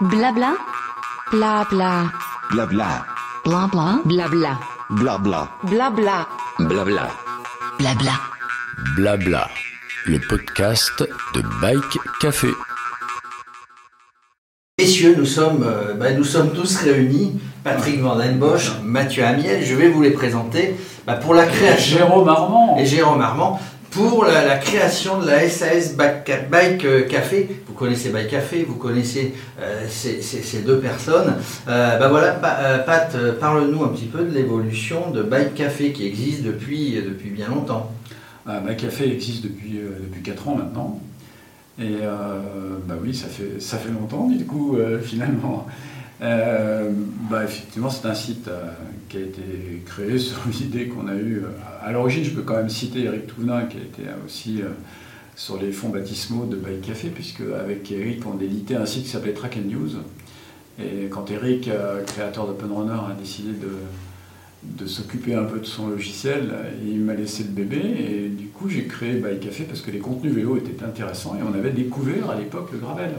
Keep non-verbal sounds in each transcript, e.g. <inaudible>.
Blabla? Blabla. Blabla. Blabla? Blabla. Blabla. Blabla. Blabla. Blabla. Blabla, le podcast de Bike Café. Messieurs, nous sommes, euh, bah, nous sommes tous réunis. Patrick Van Den Bosch, Mathieu Amiel, je vais vous les présenter bah, pour la création. Jérôme Armand. Et Jérôme Armand, pour la, création de la SAS Bike, Bike, euh, Café. Vous connaissez Bike Café, vous connaissez euh, ces, deux personnes. Bah voilà, Pa- Pat, parle-nous un petit peu de l'évolution de Bike Café qui existe depuis, depuis bien longtemps. Bah, Café existe depuis, depuis 4 ans maintenant. Et bah oui, ça fait, ça fait longtemps du coup, <laughs> finalement. Euh, bah, effectivement, c'est un site euh, qui a été créé <laughs> sur l'idée qu'on a eue. euh, à l'origine, je peux quand même citer Eric Touvenin, qui a été euh, aussi sur les fonds baptismaux de Bike Café, puisque avec Eric, on éditait un site qui s'appelait Track and News. Et quand Eric, créateur d'Open Runner, a décidé de, de s'occuper un peu de son logiciel, il m'a laissé le bébé et du coup j'ai créé Bike Café parce que les contenus vélo étaient intéressants et on avait découvert à l'époque le gravel.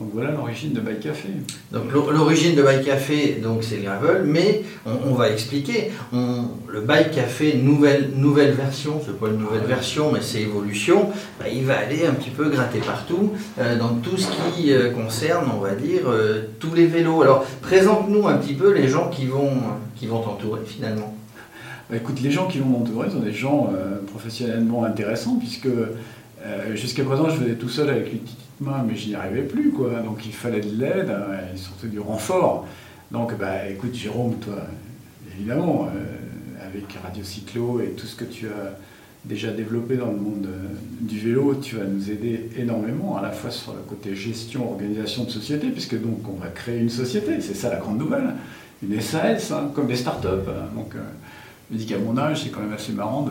Donc voilà l'origine de Bike Café. Donc l'o- l'origine de Bike Café, donc c'est le gravel, mais on, on va expliquer. On- le Bike Café nouvelle nouvelle version, c'est pas une nouvelle version, mais c'est évolution. bah, il va aller un petit peu gratter partout euh, dans tout ce qui euh, concerne, on va dire, euh, tous les vélos. Alors présente-nous un petit peu les gens qui vont qui vont t'entourer finalement. Bah, écoute, les gens qui vont m'entourer sont des gens professionnellement intéressants puisque euh, jusqu'à présent je faisais tout seul avec les petites mains mais je n'y arrivais plus quoi. Donc il fallait de l'aide euh, et surtout du renfort. Donc bah écoute Jérôme, toi évidemment euh, avec Radio Cyclo et tout ce que tu as déjà développé dans le monde euh, du vélo, tu vas nous aider énormément, à la fois sur le côté gestion, organisation de société, puisque donc on va créer une société, c'est ça la grande nouvelle, une SAS, hein, comme des startups. hein. Donc, je me dis qu'à mon âge, c'est quand même assez marrant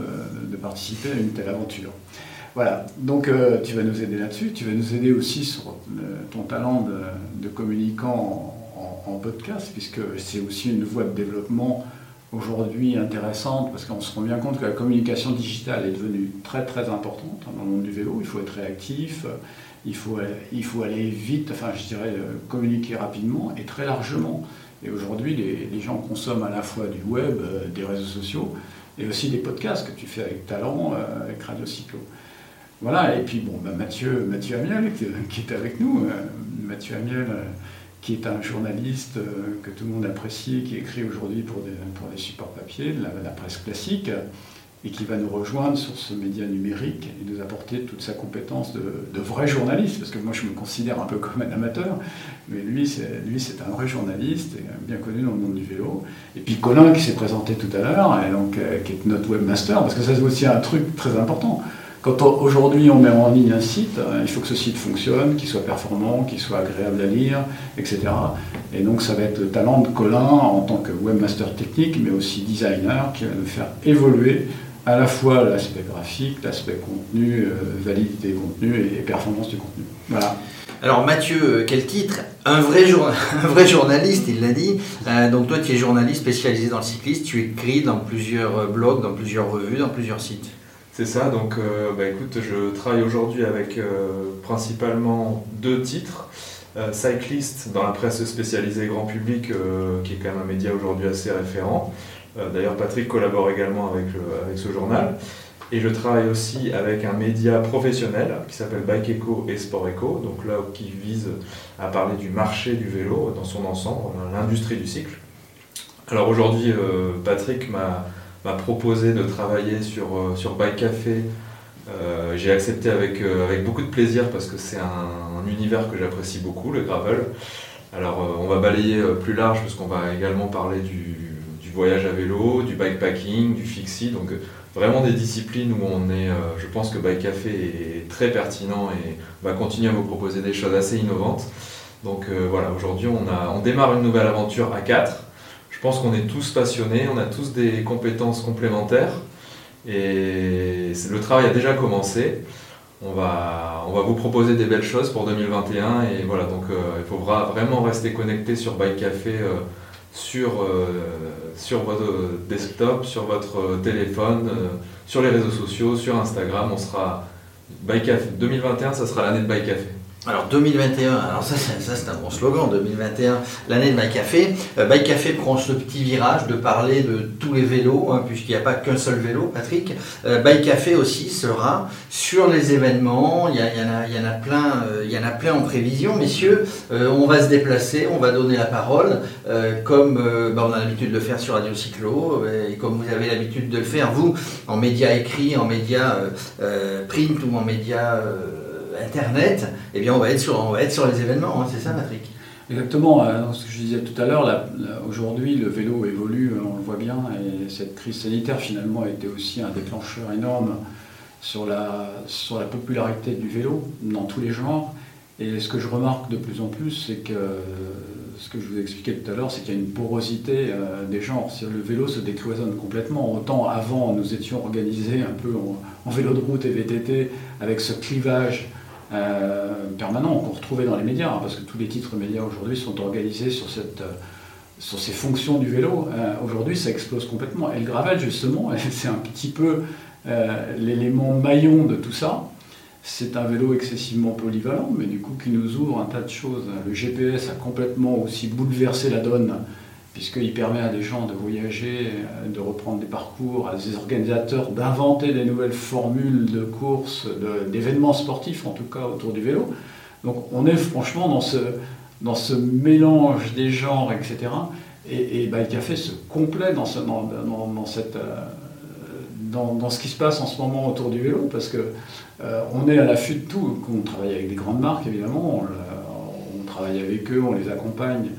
de participer à une telle aventure. Voilà, donc euh, tu vas nous aider là-dessus, tu vas nous aider aussi sur ton talent de, communicant en, podcast, puisque c'est aussi une voie de développement aujourd'hui intéressante, parce qu'on se rend bien compte que la communication digitale est devenue très très importante dans le monde du vélo, il faut être réactif, il faut, il faut aller vite, enfin je dirais euh, communiquer rapidement et très largement. Et aujourd'hui, les, gens consomment à la fois du web, euh, des réseaux sociaux, et aussi des podcasts que tu fais avec talent, avec Radio Cyclo. Voilà, et puis bon, bah, Mathieu, Mathieu Amiel qui, est avec nous. euh, Mathieu Amiel, euh, qui est un journaliste euh, que tout le monde apprécie, qui écrit aujourd'hui pour des, supports papier, de la, presse classique, et qui va nous rejoindre sur ce média numérique et nous apporter toute sa compétence de, vrai journaliste, parce que moi je me considère un peu comme un amateur, mais lui c'est, lui, c'est un vrai journaliste, bien connu dans le monde du vélo. Et puis Colin qui s'est présenté tout à l'heure, et donc, qui est notre webmaster, parce que ça c'est aussi un truc très important. Quand aujourd'hui on met en ligne un site, euh, il faut que ce site fonctionne, qu'il soit performant, qu'il soit agréable à lire, etc. Et donc ça va être le talent de Colin en tant que webmaster technique, mais aussi designer, qui va nous faire évoluer à la fois l'aspect graphique, l'aspect contenu, euh, validité contenu et, performance du contenu. Voilà. Alors Mathieu, euh, quel titre? <laughs> Un vrai, journaliste, il l'a dit. Euh, donc toi, tu es journaliste spécialisé dans le cyclisme, tu écris dans plusieurs blogs, dans plusieurs revues, dans plusieurs sites. C'est ça, donc euh, bah, écoute, je travaille aujourd'hui avec euh, principalement deux titres. Euh, Cyclist dans la presse spécialisée grand public, euh, qui est quand même un média aujourd'hui assez référent. D'ailleurs, Patrick collabore également avec, avec ce journal. Et je travaille aussi avec un média professionnel qui s'appelle Bike Eco et Sport Eco, donc là qui vise à parler du marché du vélo dans son ensemble, l'industrie du cycle. Alors aujourd'hui, Patrick m'a m'a proposé de travailler sur, euh, sur Bike Café. Euh, J'ai accepté avec, euh, avec beaucoup de plaisir parce que c'est un, un univers que j'apprécie beaucoup, le gravel. Alors on va balayer plus large parce qu'on va également parler du, voyage à vélo, du bikepacking, du fixie, donc vraiment des disciplines où on est, je pense que Bike Café est très pertinent et va continuer à vous proposer des choses assez innovantes. Donc voilà, aujourd'hui on, a- on démarre une nouvelle aventure à 4. Je pense qu'on est tous passionnés, on a tous des compétences complémentaires et le travail a déjà commencé. On va, on va vous proposer des belles choses pour 2021 et voilà, donc euh, il faudra vraiment rester connecté sur Bike Café euh, sur, euh, sur votre desktop, sur votre téléphone, sur les réseaux sociaux, sur Instagram. On sera Bike Café 2021, ça sera l'année de Bike Café. Alors 2021, alors ça, ça, c'est un bon slogan, 2021, l'année de Bike Café. Euh, Bike Café prend ce petit virage de parler de tous les vélos, hein, puisqu'il n'y a pas qu'un seul vélo, Patrick. Euh, Bike Café aussi sera sur les événements, il y, y en, a, plein, euh, il y en a plein en prévision, messieurs. Euh, on va se déplacer, on va donner la parole, euh, comme bah, on a l'habitude de le faire sur Radio Cyclo, et comme vous avez l'habitude de le faire, vous, en médias écrits, en médias print ou en médias internet, eh bien on va être sur, on va être sur les événements, hein, c'est ça Patrick? Exactement, euh, ce que je disais tout à l'heure, aujourd'hui le vélo évolue, euh, on le voit bien, et cette crise sanitaire finalement a été aussi un déclencheur énorme sur la, sur la popularité du vélo dans tous les genres. Et ce que je remarque de plus en plus, c'est que ce que je vous expliquais tout à l'heure, c'est qu'il y a une porosité euh, des genres. Le vélo se décloisonne complètement. Autant avant, nous étions organisés un peu en vélo de route et VTT avec ce clivage euh, permanent qu'on retrouvait dans les médias, hein, parce que tous les titres médias aujourd'hui sont organisés sur, cette, euh, sur ces fonctions du vélo. Euh, aujourd'hui, ça explose complètement. Et le gravel, justement, <laughs> c'est un petit peu l'élément maillon de tout ça. C'est un vélo excessivement polyvalent, mais du coup qui nous ouvre un tas de choses. Le GPS a complètement aussi bouleversé la donne, puisqu'il permet à des gens de voyager, euh, de reprendre des parcours, à des organisateurs d'inventer des nouvelles formules de courses, d'événements sportifs en tout cas autour du vélo. Donc on est franchement dans ce, mélange des genres, etc. Et, et Bike Café se complète dans, ce, dans, dans- cette, euh, dans, ce qui se passe en ce moment autour du vélo, parce que euh, est à l'affût de tout. On travaille avec des grandes marques, évidemment, le- on travaille avec eux, on les accompagne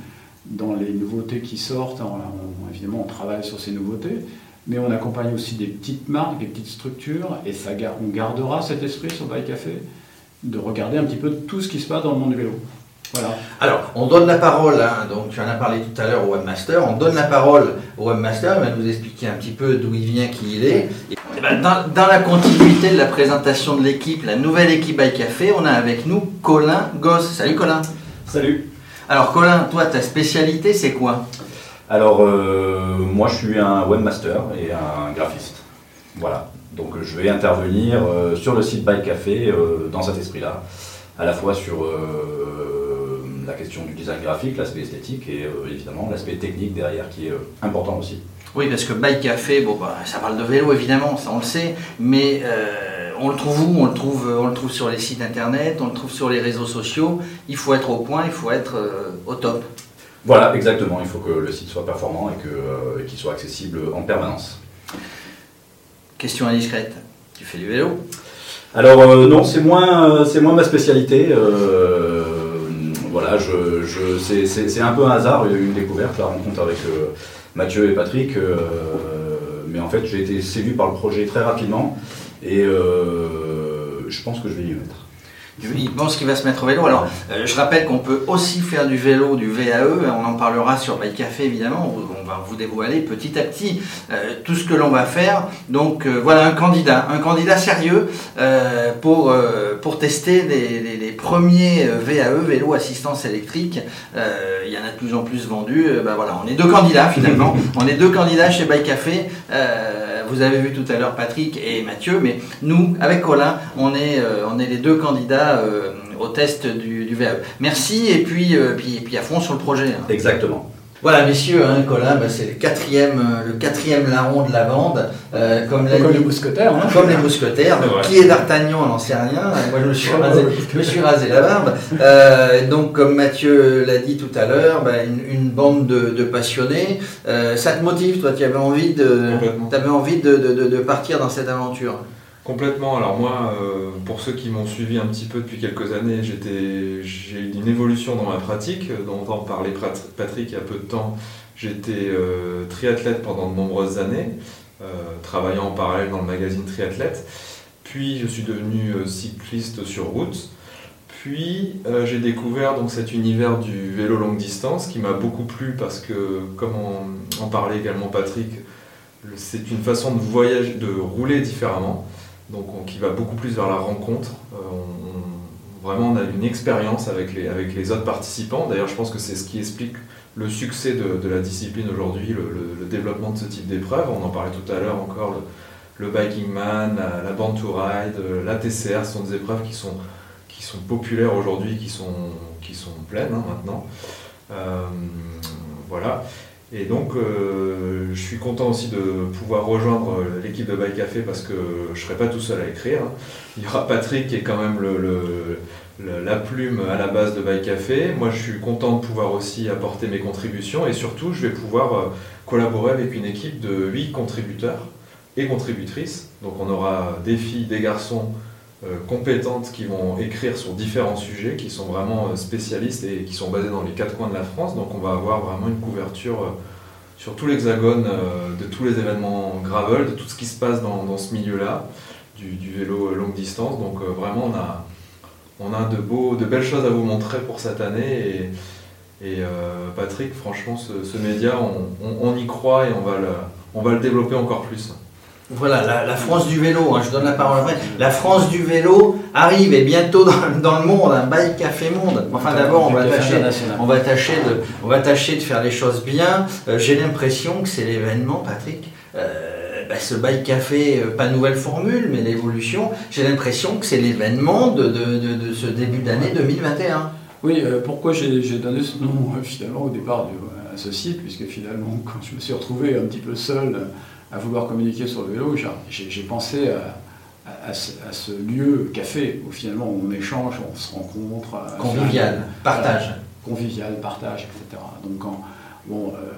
dans les nouveautés qui sortent. On- on- évidemment, on travaille sur ces nouveautés, mais on accompagne aussi des petites marques, des petites structures, et ça, on gardera cet esprit sur Bike Café de regarder un petit peu tout ce qui se passe dans le monde du vélo. Voilà. Alors, on donne la parole, hein, donc tu en as parlé tout à l'heure au webmaster, on donne la parole au webmaster, il va nous expliquer un petit peu d'où il vient, qui il est. Et ben, dans, dans la continuité de la présentation de l'équipe, la nouvelle équipe Bike Café, on a avec nous Colin Gosse. Salut Colin. Salut. Alors Colin, toi, ta spécialité, c'est quoi? Alors, euh, moi, je suis un webmaster et un graphiste. Voilà. Donc, je vais intervenir euh, sur le site Bike Café euh, dans cet esprit-là, à la fois sur la question du design graphique, l'aspect esthétique et évidemment l'aspect technique derrière qui est important aussi. Oui, parce que Bike Café, bon, bah, ça parle de vélo évidemment, ça on le sait, mais on le trouve où? On le trouve, on le trouve sur les sites internet, on le trouve sur les réseaux sociaux. Il faut être au point, il faut être euh, au top. Voilà, exactement. Il faut que le site soit performant et euh, qu'il soit accessible en permanence. Question indiscrète. Tu fais du vélo? Alors euh, non, c'est moins, euh, c'est moins ma spécialité. euh, voilà, je, je, c'est, un peu un hasard, une découverte, la rencontre avec euh, Mathieu et Patrick. euh, mais en fait, j'ai été séduit par le projet très rapidement et euh, je pense que je vais y mettre. Il pense qu'il va se mettre au vélo. Alors, euh, je rappelle qu'on peut aussi faire du vélo, du VAE. On en parlera sur Bike Café, évidemment. On va vous dévoiler petit à petit euh, tout ce que l'on va faire. Donc, euh, voilà un candidat, un candidat sérieux pour, pour tester les, les- les premiers VAE, vélo assistance électrique. Il y en a de plus en plus vendus. Ben voilà, on est deux candidats finalement. <laughs> on est deux candidats chez Bike Café. Vous avez vu tout à l'heure Patrick et Mathieu, mais nous, avec Colin, on est, euh, on est les deux candidats euh, au test du, du VAE. Merci et puis, euh, puis, puis à fond sur le projet. hein. Exactement. Voilà, messieurs, hein, Colin, bah, c'est le quatrième, euh, le quatrième larron de la bande. Euh, comme l'a Comme dit- les mousquetaires. hein. comme les mousquetaires. Donc, qui est d'Artagnan, on n'en sait rien. Moi, je me suis Oh, rasé, ouais. je me suis rasé la barbe. Euh, donc, comme Mathieu l'a dit tout à l'heure, bah, une, une bande de, de passionnés. Euh, ça te motive, toi Tu avais envie de, t'avais envie de, de- de- de partir dans cette aventure? Complètement. Alors moi, euh, pour ceux qui m'ont suivi un petit peu depuis quelques années, j'ai eu une évolution dans ma pratique, euh, dont en parlait Pat- Patrick il y a peu de temps. J'étais euh, triathlète pendant de nombreuses années, travaillant en parallèle dans le magazine Triathlète. Puis je suis devenu cycliste sur route. Puis j'ai découvert donc cet univers du vélo longue distance qui m'a beaucoup plu parce que, comme en, en parlait également Patrick, c'est une façon de voyager, de rouler différemment donc on- qui va beaucoup plus vers la rencontre. Euh, on- vraiment, on a une expérience avec les, autres participants. D'ailleurs, je pense que c'est ce qui explique le succès de, la discipline aujourd'hui, le, développement de ce type d'épreuve. On en parlait tout à l'heure encore, le, Biking Man, la, Born to Ride, euh, la TCR, ce sont des épreuves qui sont, populaires aujourd'hui, qui sont, qui sont pleines hein, maintenant. Euh, voilà. Et donc, euh, je suis content aussi de pouvoir rejoindre l'équipe de Bike Café parce que je ne serai pas tout seul à écrire. Il y aura Patrick qui est quand même la plume à la base de Bike Café. Moi, je suis content de pouvoir aussi apporter mes contributions et surtout, je vais pouvoir euh, collaborer avec une équipe de 8 contributeurs et contributrices. Donc, on aura des filles, des garçons euh, compétentes qui vont écrire sur différents sujets, qui sont vraiment euh, spécialistes et qui sont basés dans les quatre coins de la France. Donc on va avoir vraiment une couverture euh, sur tout l'hexagone euh, de tous les événements gravel, de tout ce qui se passe dans, ce milieu-là, du, vélo euh, longue distance. Donc euh, vraiment on a, de, belles choses à vous montrer pour cette année. Et, euh, Patrick, franchement, ce, média, on, y croit et on va le développer encore plus. Voilà, la, la France du vélo, hein, je donne la parole après. La France du vélo arrive et bientôt dans, <laughs> dans le monde, un bike café monde. Enfin d'abord, on va tâcher, on va tâcher de, on va tâcher de faire les choses bien. Euh, J'ai l'impression que c'est l'événement, Patrick. euh, bah, ce bike café, euh, pas nouvelle formule, mais l'évolution. J'ai l'impression que c'est l'événement de, de- de- de ce début d'année 2021. Oui, euh, pourquoi j'ai donné ce nom finalement au départ du- à ce site, puisque finalement quand je me suis retrouvé un petit peu seul à vouloir communiquer sur le vélo, j'ai- pensé à, à- à ce, à ce lieu café où finalement on échange, on se rencontre. euh, Convivial, partage. Voilà, convivial, partage, etc. Donc bon, euh,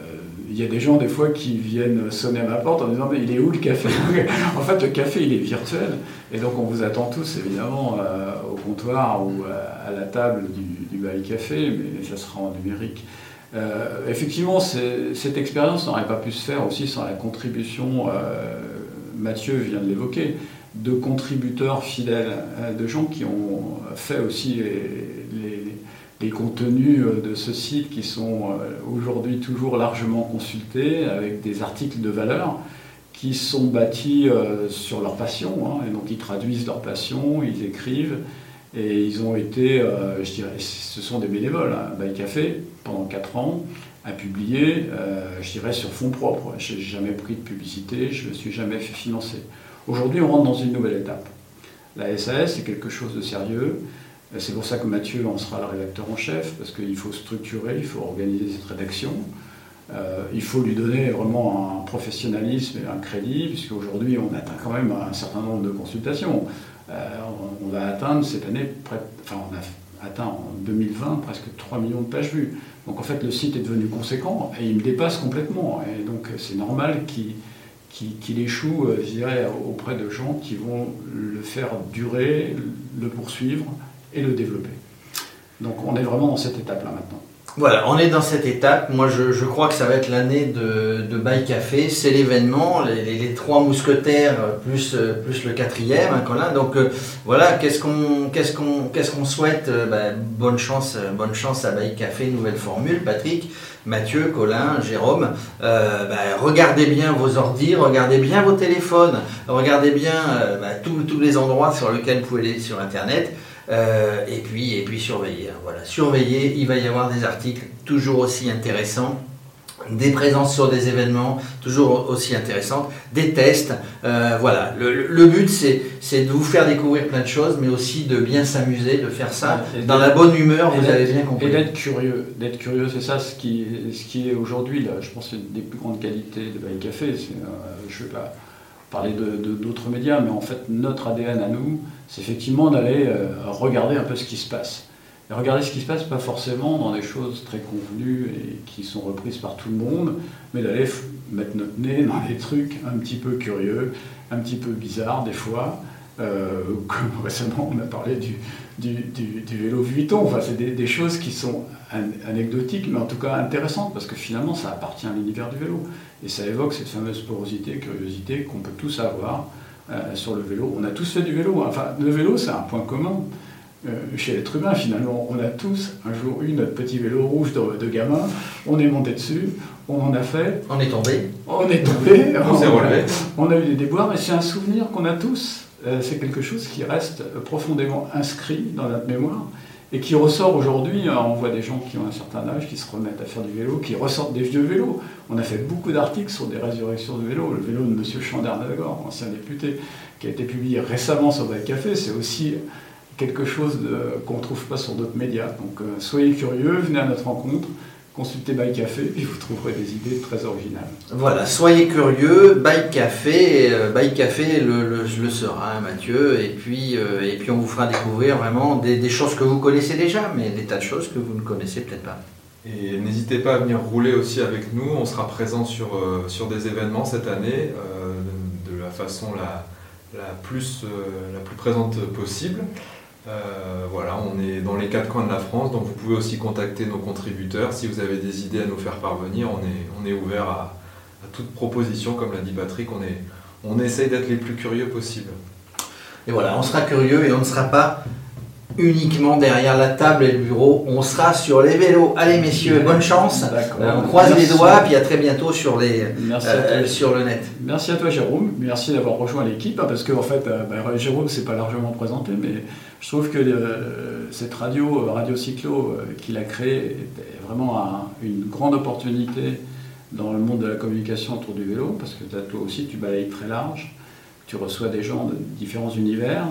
il y a des gens des fois qui viennent sonner à ma porte en disant mais il est où le café <laughs> En fait le café il est virtuel et donc on vous attend tous évidemment euh, au comptoir ou à, à la table du, du bail café, mais ça sera en numérique. Euh, effectivement, cette expérience n'aurait pas pu se faire aussi sans la contribution, euh, Mathieu vient de l'évoquer, de contributeurs fidèles, euh, de gens qui ont fait aussi les, contenus de ce site qui sont aujourd'hui toujours largement consultés avec des articles de valeur qui sont bâtis sur leur passion. hein, et donc ils traduisent leur passion, ils écrivent. Et ils ont été, euh, je dirais, ce sont des bénévoles. Hein. Café, pendant 4 ans, a publié, euh, je dirais, sur fonds propres. Je n'ai jamais pris de publicité, je ne me suis jamais fait financer. Aujourd'hui, on rentre dans une nouvelle étape. La SAS, c'est quelque chose de sérieux. Euh, C'est pour ça que Mathieu en sera le rédacteur en chef, parce qu'il faut structurer, il faut organiser cette rédaction. Il faut lui donner vraiment un professionnalisme et un crédit, puisqu'aujourd'hui, on atteint quand même un certain nombre de consultations. On, va atteindre cette année, enfin, on a atteint en 2020 presque 3 millions de pages vues. Donc en fait, le site est devenu conséquent et il me dépasse complètement. Et donc c'est normal qu'il échoue, euh, je dirais, auprès de gens qui vont le faire durer, le poursuivre et le développer. Donc on est vraiment dans cette étape-là maintenant. Voilà, on est dans cette étape. Moi, je, je crois que ça va être l'année de, de Café. C'est l'événement, les, les- trois mousquetaires plus, euh, plus le quatrième, hein, Colin. Donc euh, voilà, qu'est-ce qu'on qu'est-ce qu'on qu'est-ce qu'on souhaite Euh, ben, Bonne chance, euh, bonne chance à Bail Café, nouvelle formule. Patrick, Mathieu, Colin, Jérôme, euh, ben, regardez bien vos ordis, regardez bien vos téléphones, regardez bien tous- tous les endroits sur lesquels vous pouvez aller sur Internet. Euh, et puis, et puis surveiller. hein, voilà, surveiller. Il va y avoir des articles toujours aussi intéressants, des présences sur des événements toujours aussi intéressantes, des tests. euh, voilà, le, but c'est c'est de vous faire découvrir plein de choses, mais aussi de bien s'amuser, de faire ça Et dans la bonne humeur. et Vous avez bien Et compris. d'être curieux, d'être curieux, c'est ça ce qui, ce qui est aujourd'hui, je pense, une des plus grandes qualités de Bail Café. Euh, je ne vais pas parler de, de- d'autres médias, mais en fait, notre ADN à nous, c'est effectivement d'aller euh, regarder un peu ce qui se passe. Et regarder ce qui se passe, pas forcément dans des choses très convenues et qui sont reprises par tout le monde, mais d'aller mettre notre nez dans des trucs un petit peu curieux, un petit peu bizarres des fois. Euh, comme <laughs> récemment, on a parlé du, du, du- du vélo Vuitton. Enfin, c'est des, des choses qui sont an- anecdotiques, mais en tout cas intéressantes, parce que finalement, ça appartient à l'univers du vélo. Et ça évoque cette fameuse porosité, curiosité qu'on peut tous avoir euh, sur le vélo. On a tous fait du vélo. hein. Enfin, le vélo, c'est un point commun. euh, chez l'être humain, finalement, on a tous un jour eu notre petit vélo rouge de, de gamin, on est monté dessus, on en a fait, On est tombé. on est tombé, On s'est <laughs> relevé. on a eu des déboires, mais c'est un souvenir qu'on a tous. Euh, c'est quelque chose qui reste profondément inscrit dans notre mémoire et qui ressort aujourd'hui. hein, On voit des gens qui ont un certain âge qui se remettent à faire du vélo, qui ressortent des vieux vélos. On a fait beaucoup d'articles sur des résurrections de vélos. Le vélo de M. Chandernagor, ancien député, qui a été publié récemment sur Bail Café, c'est aussi quelque chose qu'on ne trouve pas sur d'autres médias. Donc euh, soyez curieux, venez à notre rencontre, consultez Bike Café, puis vous trouverez des idées très originales. Voilà, soyez curieux, Bike Café, euh, Bike Café le, le- le sera, hein, Mathieu, et puis, euh, et puis on vous fera découvrir vraiment des, des choses que vous connaissez déjà, mais des tas de choses que vous ne connaissez peut-être pas. Et n'hésitez pas à venir rouler aussi avec nous. On sera présent sur, euh, sur des événements cette année euh, de, la façon la, la, plus, euh, la plus présente possible. Euh, voilà, on est dans les quatre coins de la France, donc vous pouvez aussi contacter nos contributeurs. Si vous avez des idées à nous faire parvenir, on est, on est ouvert à, à toute proposition. Comme l'a dit Patrick, on, est, on essaye d'être les plus curieux possible. Et voilà, on sera curieux et on ne sera pas uniquement derrière la table et le bureau, on sera sur les vélos. Allez messieurs, bonne chance. Euh, on croise Merci. les doigts, puis à très bientôt sur, les, euh, sur le net. Merci à toi Jérôme, merci d'avoir rejoint l'équipe, hein, parce qu'en fait, euh, bah, Jérôme s'est pas largement présenté, mais je trouve que cette radio, euh, Radio Cyclo, euh, qu'il a créée, était vraiment un- une grande opportunité dans le monde de la communication autour du vélo, parce que toi aussi tu balayes très large, tu reçois des gens de différents univers,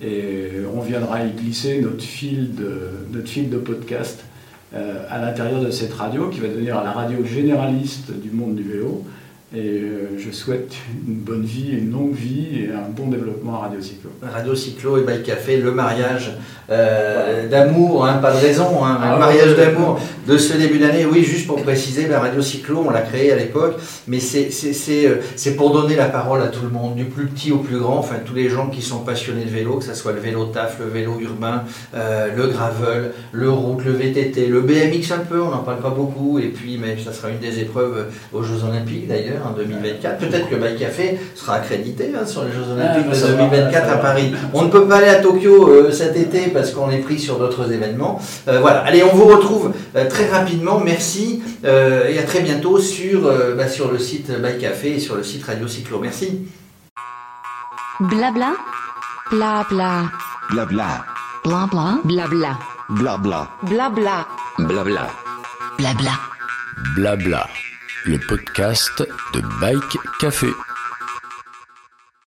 et on viendra y glisser notre fil de, notre fil de podcast euh, à l'intérieur de cette radio, qui va devenir la radio généraliste du monde du vélo. Et euh, je souhaite une bonne vie, une longue vie et un bon développement à Radio Cyclo. Radio Cyclo et Bike Café, le mariage euh, d'amour, hein, pas de raison, hein, Ah le mariage d'amour de ce début d'année. Oui, juste pour préciser, la Radio Cyclo, on l'a créée à l'époque, mais euh, c'est pour donner la parole à tout le monde, du plus petit au plus grand, enfin tous les gens qui sont passionnés de vélo, que ce soit le vélo taf, le vélo urbain, euh, le gravel, le route, le VTT, le BMX un peu, on n'en parle pas beaucoup, et puis mais ça sera une des épreuves aux Jeux Olympiques d'ailleurs en 2024. Peut-être que Bike Café sera accrédité hein, sur les Jeux Olympiques Ah, de ça va, 2024 ça à. Paris. On ne peut pas aller à Tokyo euh, cet été parce qu'on est pris sur d'autres événements. Euh, voilà, allez, on vous retrouve euh, très rapidement. Merci euh, et à très bientôt sur, euh, bah, sur le site Bike Café et sur le site Radio Cyclo. Merci. Blabla. Blabla. Blabla. Blabla. Blabla. Blabla. Blabla. Blabla. Blabla. Blabla. Le podcast de Bike Café.